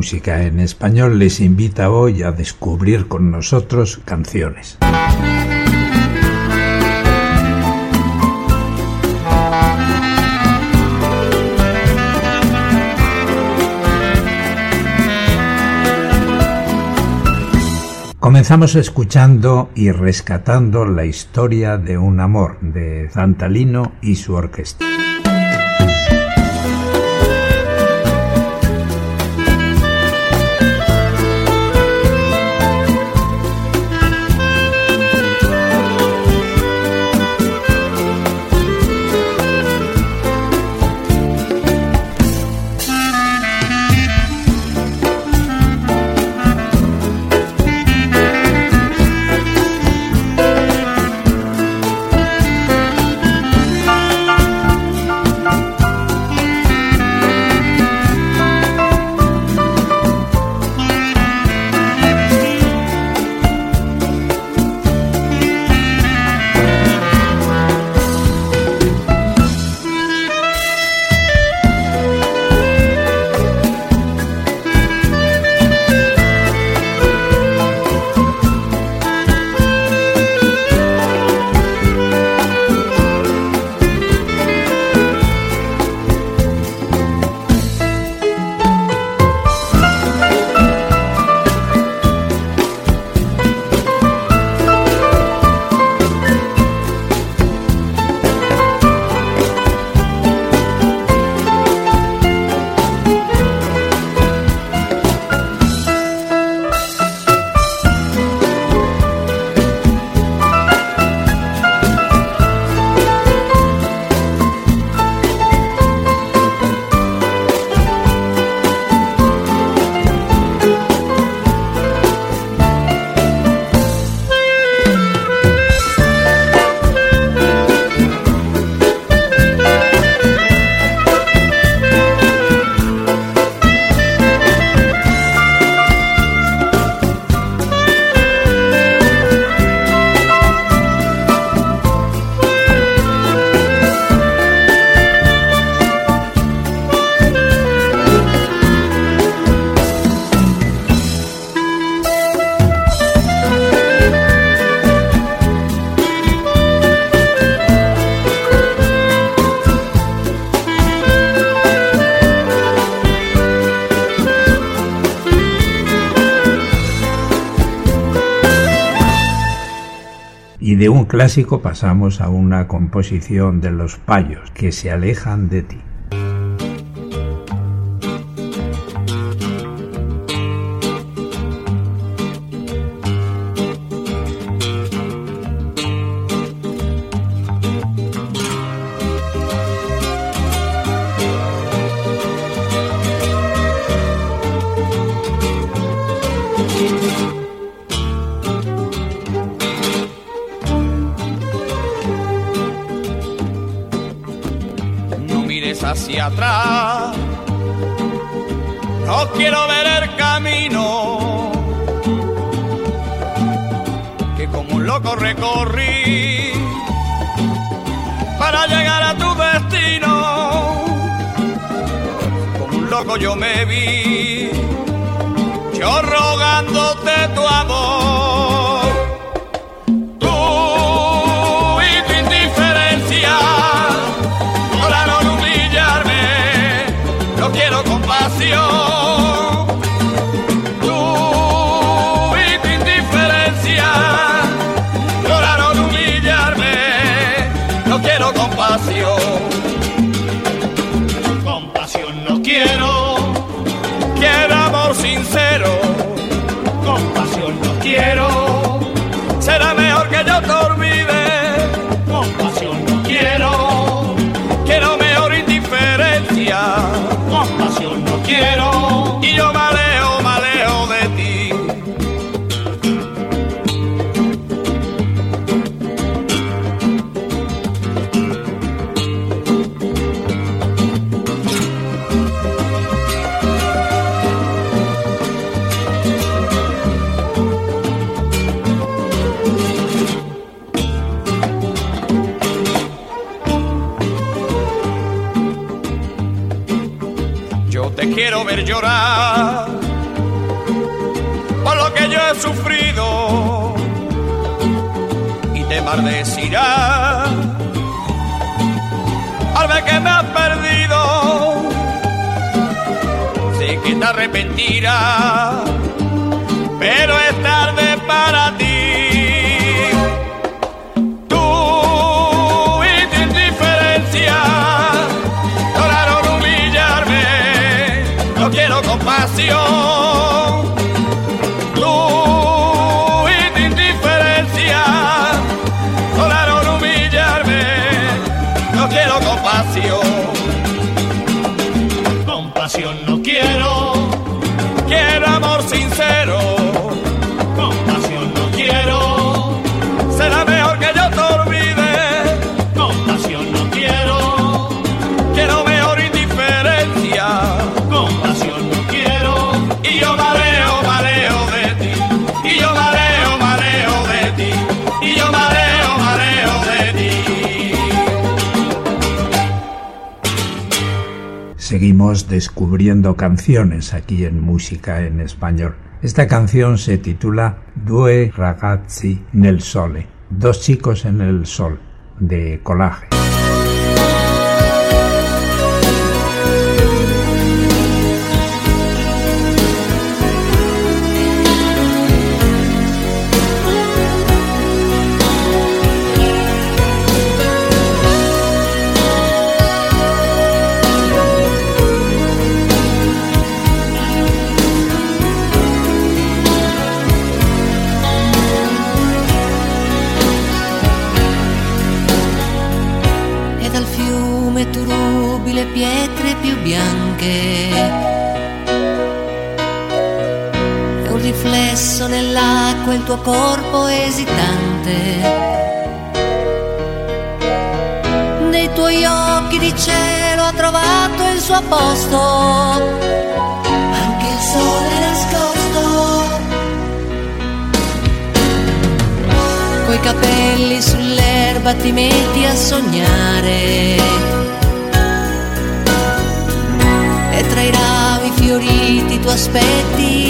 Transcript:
Música en Español les invita hoy a descubrir con nosotros canciones. Comenzamos escuchando y rescatando la historia de un amor de Zantalino y su orquesta. De un clásico pasamos a una composición de los payos que se alejan de ti. Hacia atrás. No quiero ver el camino que como un loco recorrí para llegar a tu destino. Como un loco yo me vi, yo rogándote tu amor. Será mejor que yo te quiero ver llorar por lo que yo he sufrido y te maldecirá. Al ver que me has perdido sé que te arrepentirás. Compasión. Tú y tu indiferencia lograron humillarme. No quiero compasión. Compasión no quiero. Quiero amor sincero. Seguimos descubriendo canciones aquí en Música en Español. Esta canción se titula Due ragazzi nel sole, dos chicos en el sol, de Collage. Riflesso nell'acqua il tuo corpo esitante. Nei tuoi occhi di cielo ha trovato il suo posto. Anche il sole nascosto. coi capelli sull'erba ti metti a sognare. E tra i rami fioriti tu aspetti